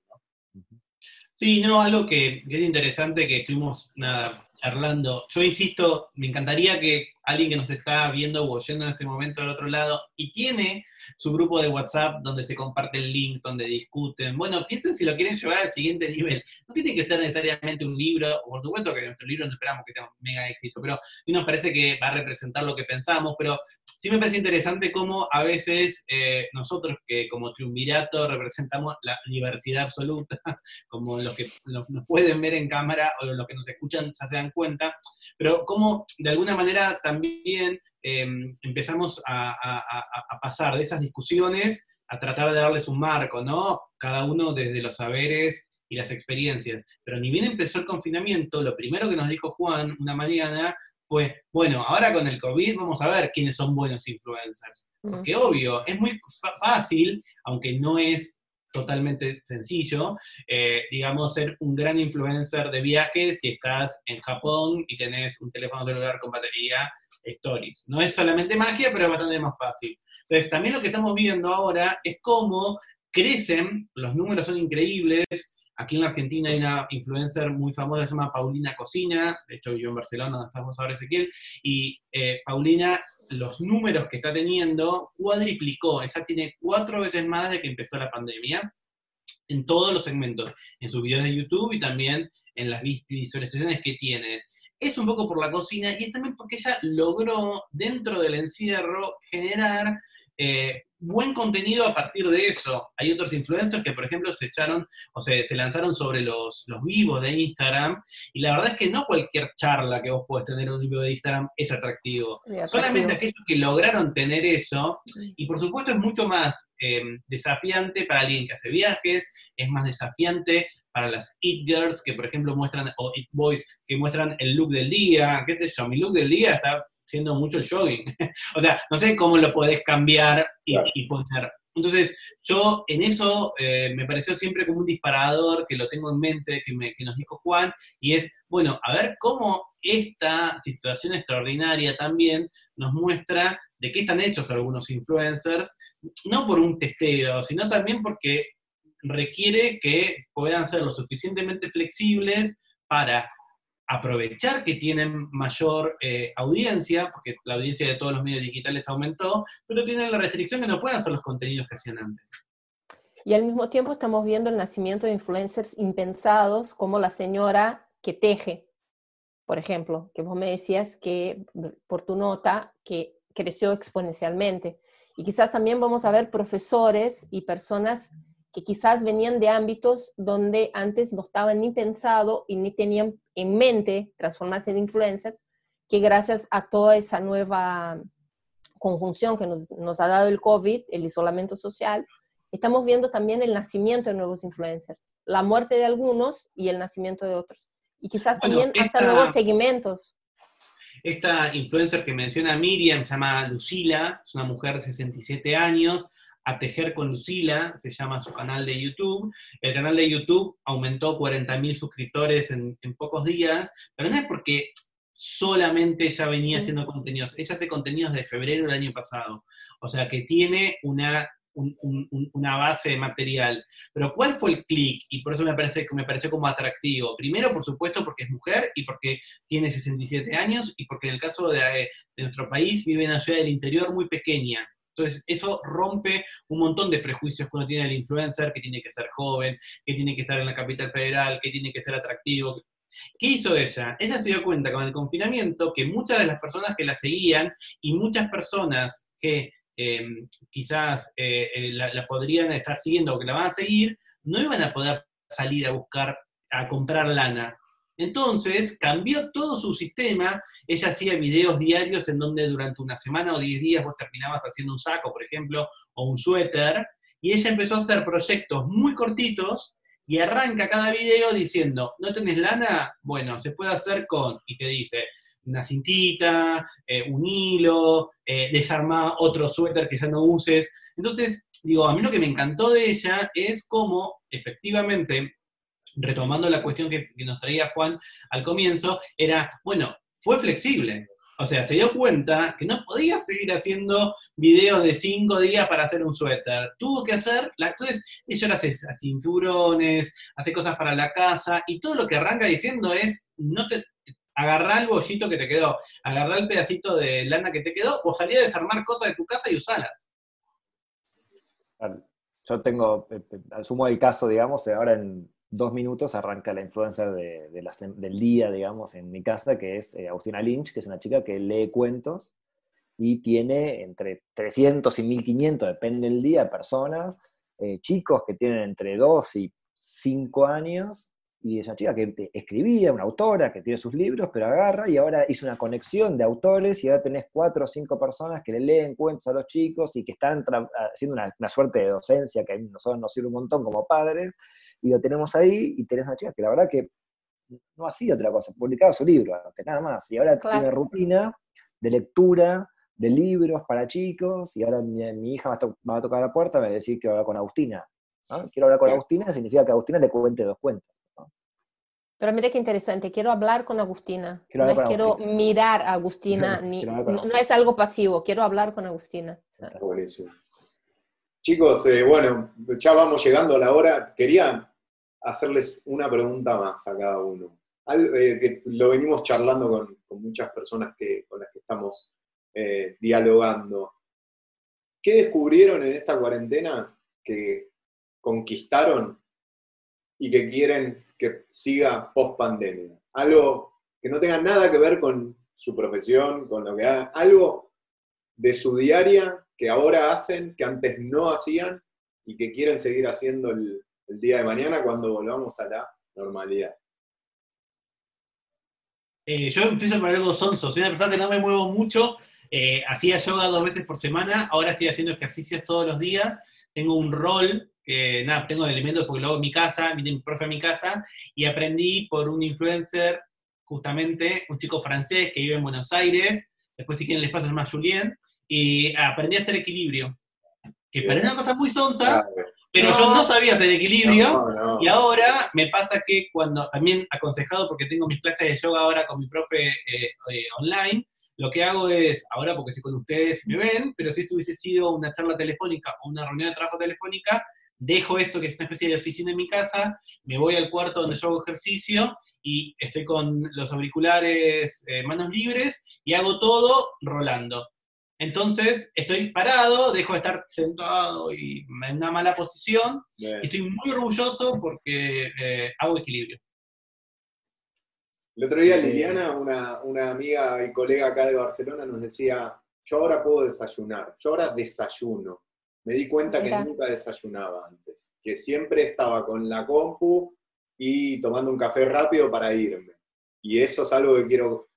B: Sí, no, algo que, que es interesante que estuvimos nada, charlando. Yo insisto, me encantaría que alguien que nos está viendo o oyendo en este momento al otro lado y tiene su grupo de WhatsApp donde se comparten links, donde discuten. Bueno, piensen si lo quieren llevar al siguiente nivel. No tiene que ser necesariamente un libro, por supuesto que nuestro libro no esperamos que sea un mega éxito, pero nos parece que va a representar lo que pensamos, pero sí me parece interesante cómo a veces eh, nosotros que como triunvirato representamos la diversidad absoluta, [LAUGHS] como los que nos pueden ver en cámara o los que nos escuchan ya se dan cuenta, pero cómo de alguna manera también Em, empezamos a, pasar de esas discusiones a tratar de darles un marco, ¿no? Cada uno desde los saberes y las experiencias. Pero ni bien empezó el confinamiento, lo primero que nos dijo Juan una mañana fue, bueno, ahora con el COVID vamos a ver quiénes son buenos influencers. Mm. Porque obvio, es muy fácil, aunque no es totalmente sencillo, eh, digamos, ser un gran influencer de viajes si estás en Japón y tenés un teléfono celular con batería Stories. No es solamente magia, pero es bastante más fácil. Entonces, también lo que estamos viendo ahora es cómo crecen, los números son increíbles. Aquí en la Argentina hay una influencer muy famosa, se llama Paulina Cocina, de hecho yo en Barcelona, donde estamos ahora Ezequiel, y eh, Paulina los números que está teniendo cuadriplicó, esa tiene cuatro veces más de que empezó la pandemia en todos los segmentos, en sus videos de YouTube y también en las visualizaciones que tiene. Es un poco por la cocina y es también porque ella logró dentro del encierro generar eh, buen contenido a partir de eso. Hay otros influencers que, por ejemplo, se echaron o se, se lanzaron sobre los, los, vivos de Instagram y la verdad es que no cualquier charla que vos podés tener en un vivo de Instagram es atractivo. Solamente aquellos que lograron tener eso y por supuesto es mucho más em, desafiante para alguien que hace viajes, es más desafiante para las It Girls, que por ejemplo muestran, o It Boys, que muestran el look del día, qué sé yo, mi look del día está siendo mucho el jogging. [LAUGHS] o sea, no sé cómo lo podés cambiar y, poner. Entonces, yo en eso eh, me pareció siempre como un disparador que lo tengo en mente, que, me, que nos dijo Juan, y es, bueno, a ver cómo esta situación extraordinaria también nos muestra de qué están hechos algunos influencers, no por un testeo, sino también porque requiere que puedan ser lo suficientemente flexibles para aprovechar que tienen mayor eh, audiencia, porque la audiencia de todos los medios digitales aumentó, pero tienen la restricción que no pueden hacer los contenidos que hacían antes.
C: Y al mismo tiempo estamos viendo el nacimiento de influencers impensados, como la señora que teje, por ejemplo, que vos me decías que por tu nota que creció exponencialmente. Y quizás también vamos a ver profesores y personas que quizás venían de ámbitos donde antes no estaban ni pensado y ni tenían en mente transformarse en influencers, que gracias a toda esa nueva conjunción que nos, nos, ha dado el COVID, el isolamiento social, estamos viendo también el nacimiento de nuevos influencers, la muerte de algunos y el nacimiento de otros. Y quizás también hacer nuevos segmentos.
B: Esta influencer que menciona Miriam se llama Lucila, es una mujer de 67 años, a Tejer con Lucila, se llama su canal de YouTube. El canal de YouTube aumentó 40.000 suscriptores en, pocos días, pero no es porque solamente ella venía haciendo contenidos, ella hace contenidos de febrero del año pasado, o sea que tiene una, una base de material. Pero ¿cuál fue el clic? Y por eso me, parece, me pareció como atractivo. Primero, por supuesto, porque es mujer y porque tiene 67 años y porque en el caso de, de nuestro país vive en una ciudad del interior muy pequeña. Entonces, eso rompe un montón de prejuicios que uno tiene del influencer, que tiene que ser joven, que tiene que estar en la capital federal, que tiene que ser atractivo. ¿Qué hizo ella? Ella se dio cuenta con el confinamiento que muchas de las personas que la seguían y muchas personas que em, quizás eh, eh, la, podrían estar siguiendo o que la van a seguir, no iban a poder salir a buscar, a comprar lana. Entonces cambió todo su sistema ella hacía videos diarios en donde durante una semana o diez días vos terminabas haciendo un saco, por ejemplo, o un suéter, y ella empezó a hacer proyectos muy cortitos y arranca cada video diciendo, ¿no tenés lana? Bueno, se puede hacer con, y te dice, una cintita, eh, un hilo, eh, otro suéter que ya no uses. Entonces, digo, a mí lo que me encantó de ella es cómo efectivamente, retomando la cuestión que nos traía Juan al comienzo, era, bueno, fue flexible. O sea, se dio cuenta que no podía seguir haciendo videos de cinco días para hacer un suéter. Tuvo que hacer, entonces ella hace cinturones, hace cosas para la casa, y todo lo que arranca diciendo es, no agarrá el bollito que te quedó, agarrá el pedacito de lana que te quedó, o salí a desarmar cosas de tu casa y usalas.
D: Yo tengo, eh, eh, asumo el caso, digamos, ahora en dos minutos arranca la influencer de, del día, digamos, en mi casa, que es eh, Agustina Lynch, que es una chica que lee cuentos y tiene entre 300 y 1500, depende del día, personas, eh, chicos que tienen entre 2 y 5 años, y es una chica que escribía, una autora que tiene sus libros, pero agarra y ahora hizo una conexión de autores y ahora tenés 4 o 5 personas que le leen cuentos a los chicos y que están haciendo una, una suerte de docencia que a nosotros nos sirve un montón como padres, y lo tenemos ahí, y tenés una chica que la verdad que no hacía otra cosa, publicaba su libro, nada más, y ahora tiene rutina de lectura, de libros para chicos, y ahora mi, hija va a, tocar la puerta y me va a decir que hablar con Agustina. Quiero hablar con Agustina, significa que Agustina le cuente dos cuentos.
C: Pero mire qué interesante, quiero hablar con Agustina. no es quiero mirar a Agustina, [LAUGHS] ni, no, es algo pasivo, quiero hablar con Agustina.
A: Chicos, eh, bueno, ya vamos llegando a la hora. Quería hacerles una pregunta más a cada uno. Eh, que lo venimos charlando con, muchas personas que, con las que estamos eh, dialogando. ¿Qué descubrieron en esta cuarentena que conquistaron y que quieren que siga post pandemia? Algo que no tenga nada que ver con su profesión, con lo que hagan, algo de su diaria que ahora hacen, que antes no hacían y que quieren seguir haciendo el, día de mañana cuando volvamos a la normalidad?
B: Eh, yo empiezo a poner algo sonso. Soy una persona que no me muevo mucho. Eh, hacía yoga dos veces por semana. Ahora estoy haciendo ejercicios todos los días. Tengo un rol que nada, tengo elementos porque luego en mi casa, vine mi profe a mi casa, y aprendí por un influencer, justamente, un chico francés que vive en Buenos Aires, después si quieren les paso, llama Julien, y aprendí a hacer equilibrio. Que parece una cosa muy sonsa, pero yo no sabía hacer equilibrio, y ahora me pasa que cuando, también aconsejado porque tengo mis clases de yoga ahora con mi profe eh, eh, online, lo que hago es, ahora porque estoy con ustedes y me ven, pero si esto hubiese sido una charla telefónica o una reunión de trabajo telefónica, dejo esto que es una especie de oficina en mi casa, me voy al cuarto donde yo hago ejercicio y estoy con los auriculares eh, manos libres y hago todo rolando. Entonces, estoy parado, dejo de estar sentado y en una mala posición, y estoy muy orgulloso porque eh, hago equilibrio.
A: El otro día Liliana, una, una, amiga y colega acá de Barcelona, nos decía, yo ahora puedo desayunar, yo ahora desayuno. Me di cuenta que nunca desayunaba antes, que siempre estaba con la compu y tomando un café rápido para irme. Y eso es algo que quiero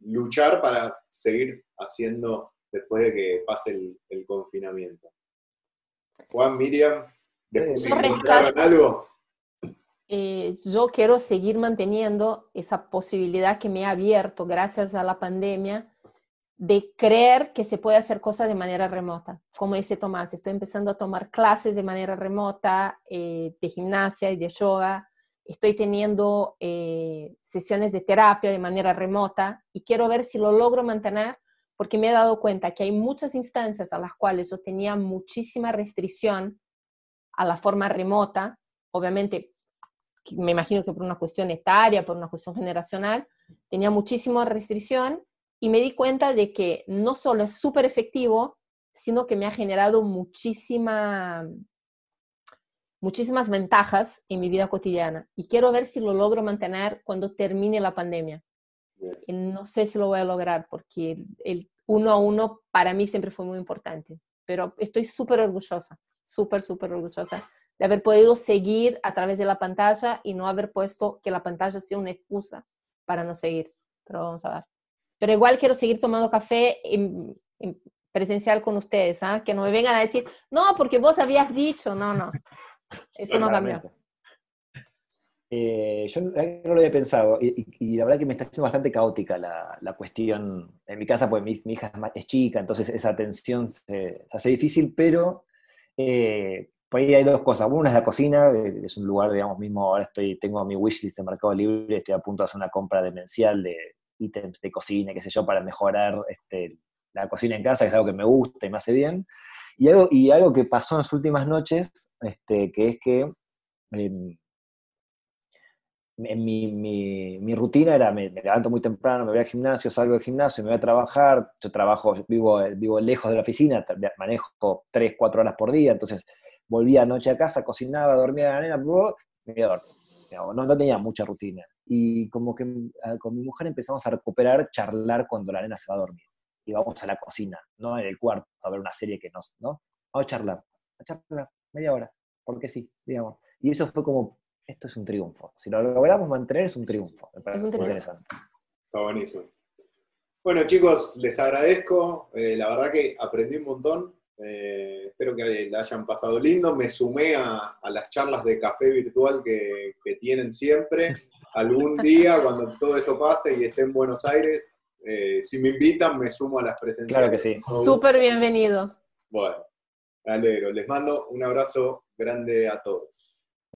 A: luchar para seguir haciendo después de que pase el, confinamiento. Juan, Miriam, ¿después
C: algo? Eh, yo quiero seguir manteniendo esa posibilidad que me ha abierto gracias a la pandemia de creer que se puede hacer cosas de manera remota. Como dice Tomás, estoy empezando a tomar clases de manera remota eh, de gimnasia y de yoga. Estoy teniendo eh, sesiones de terapia de manera remota y quiero ver si lo logro mantener porque me he dado cuenta que hay muchas instancias a las cuales yo tenía muchísima restricción a la forma remota, obviamente me imagino que por una cuestión etaria, por una cuestión generacional, tenía muchísima restricción y me di cuenta de que no solo es súper efectivo, sino que me ha generado muchísima, muchísimas ventajas en mi vida cotidiana. Y quiero ver si lo logro mantener cuando termine la pandemia. no sé si lo voy a lograr porque el uno a uno para mí siempre fue muy importante. Pero estoy súper orgullosa, súper, súper orgullosa de haber podido seguir a través de la pantalla y no haber puesto que la pantalla sea una excusa para no seguir. Pero vamos a ver. Pero igual quiero seguir tomando café en, presencial con ustedes, ¿ah? que no me vengan a decir, no, porque vos habías dicho, no, no. Eso no cambió.
D: Eh, yo no lo había pensado y, la verdad que me está haciendo bastante caótica la, la cuestión. En mi casa, pues mi, hija es, chica, entonces esa atención se, hace difícil, pero eh, por ahí hay dos cosas. Una es la cocina, eh, es un lugar, digamos, mismo, ahora estoy, tengo mi wishlist de Mercado Libre, estoy a punto de hacer una compra demencial de ítems de cocina, qué sé yo, para mejorar este, la cocina en casa, que es algo que me gusta y me hace bien. Y algo, y algo que pasó en las últimas noches, este, que es que en mi, mi, mi, rutina era, me, levanto muy temprano, me voy al gimnasio, salgo del gimnasio, me voy a trabajar, yo trabajo, vivo, vivo lejos de la oficina, manejo 3, 4 horas por día, entonces volvía anoche a casa, cocinaba, dormía la nena, me iba a dormir. No, no, tenía mucha rutina. Y como que ah, con mi mujer empezamos a recuperar, charlar cuando la nena se va a dormir. Y vamos a la cocina, no en el cuarto, a ver una serie que nos, ¿no? Vamos a charlar, a charlar, media hora, porque sí, digamos. Y eso fue como esto es un triunfo. Si lo logramos mantener, es un triunfo. Me parece muy interesante.
A: Está buenísimo. Bueno, chicos, les agradezco. Eh, la verdad que aprendí un montón. Eh, espero que la hayan pasado lindo. Me sumé a, las charlas de café virtual que, tienen siempre. Algún día, cuando todo esto pase y esté en Buenos Aires, eh, si me invitan, me sumo a las presencias.
D: Claro que sí.
C: Súper bienvenido.
A: Bueno, me alegro. Les mando un abrazo grande a todos.